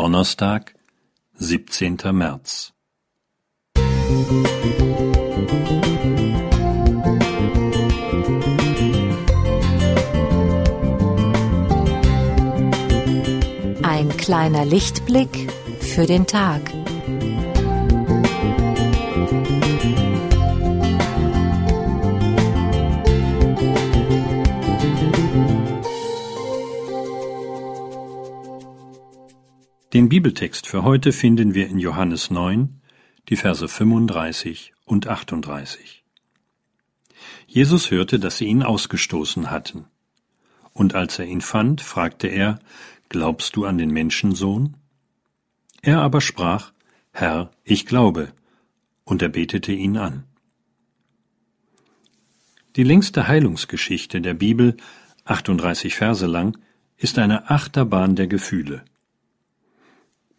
Donnerstag, 17. März. Ein kleiner Lichtblick für den Tag. Den Bibeltext für heute finden wir in Johannes 9, die Verse 35 und 38. Jesus hörte, dass sie ihn ausgestoßen hatten. Und als er ihn fand, fragte er, Glaubst du an den Menschensohn? Er aber sprach, Herr, ich glaube, und er betete ihn an. Die längste Heilungsgeschichte der Bibel, 38 Verse lang, ist eine Achterbahn der Gefühle.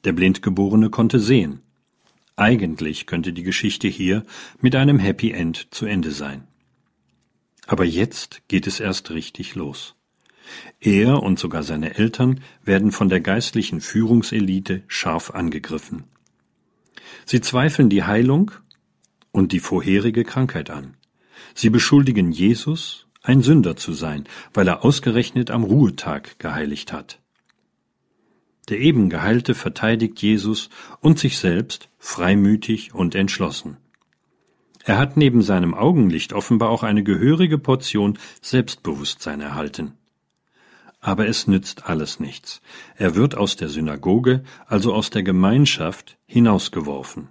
Der Blindgeborene konnte sehen. Eigentlich könnte die Geschichte hier mit einem Happy End zu Ende sein. Aber jetzt geht es erst richtig los. Er und sogar seine Eltern werden von der geistlichen Führungselite scharf angegriffen. Sie zweifeln die Heilung und die vorherige Krankheit an. Sie beschuldigen Jesus, ein Sünder zu sein, weil er ausgerechnet am Ruhetag geheiligt hat. Der eben Geheilte verteidigt Jesus und sich selbst freimütig und entschlossen. Er hat neben seinem Augenlicht offenbar auch eine gehörige Portion Selbstbewusstsein erhalten. Aber es nützt alles nichts. Er wird aus der Synagoge, also aus der Gemeinschaft, hinausgeworfen.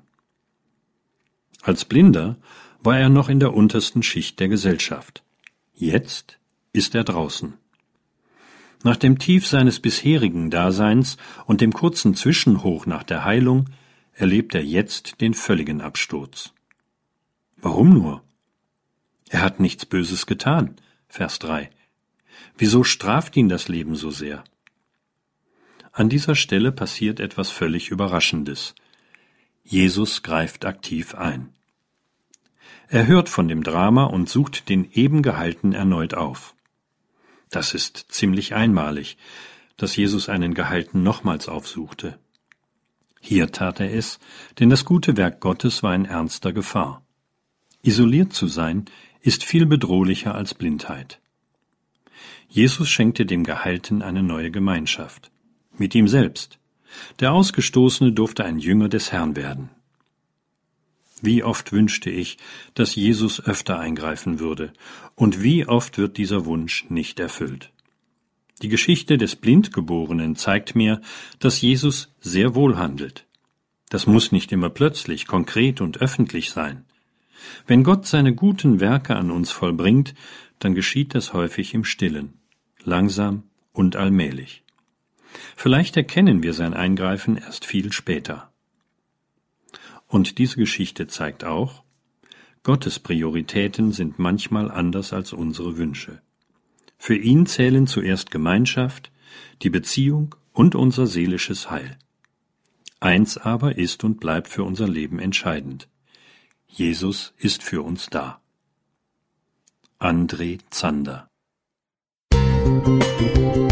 Als Blinder war er noch in der untersten Schicht der Gesellschaft. Jetzt ist er draußen. Nach dem Tief seines bisherigen Daseins und dem kurzen Zwischenhoch nach der Heilung erlebt er jetzt den völligen Absturz. Warum nur? Er hat nichts Böses getan. Vers 3. Wieso straft ihn das Leben so sehr? An dieser Stelle passiert etwas völlig Überraschendes. Jesus greift aktiv ein. Er hört von dem Drama und sucht den eben Gehalten erneut auf. Das ist ziemlich einmalig, dass Jesus einen Geheilten nochmals aufsuchte. Hier tat er es, denn das gute Werk Gottes war in ernster Gefahr. Isoliert zu sein ist viel bedrohlicher als Blindheit. Jesus schenkte dem Geheilten eine neue Gemeinschaft. Mit ihm selbst. Der Ausgestoßene durfte ein Jünger des Herrn werden. Wie oft wünschte ich, dass Jesus öfter eingreifen würde, und wie oft wird dieser Wunsch nicht erfüllt. Die Geschichte des Blindgeborenen zeigt mir, dass Jesus sehr wohl handelt. Das muss nicht immer plötzlich, konkret und öffentlich sein. Wenn Gott seine guten Werke an uns vollbringt, dann geschieht das häufig im stillen, langsam und allmählich. Vielleicht erkennen wir sein Eingreifen erst viel später. Und diese Geschichte zeigt auch, Gottes Prioritäten sind manchmal anders als unsere Wünsche. Für ihn zählen zuerst Gemeinschaft, die Beziehung und unser seelisches Heil. Eins aber ist und bleibt für unser Leben entscheidend. Jesus ist für uns da. André Zander Musik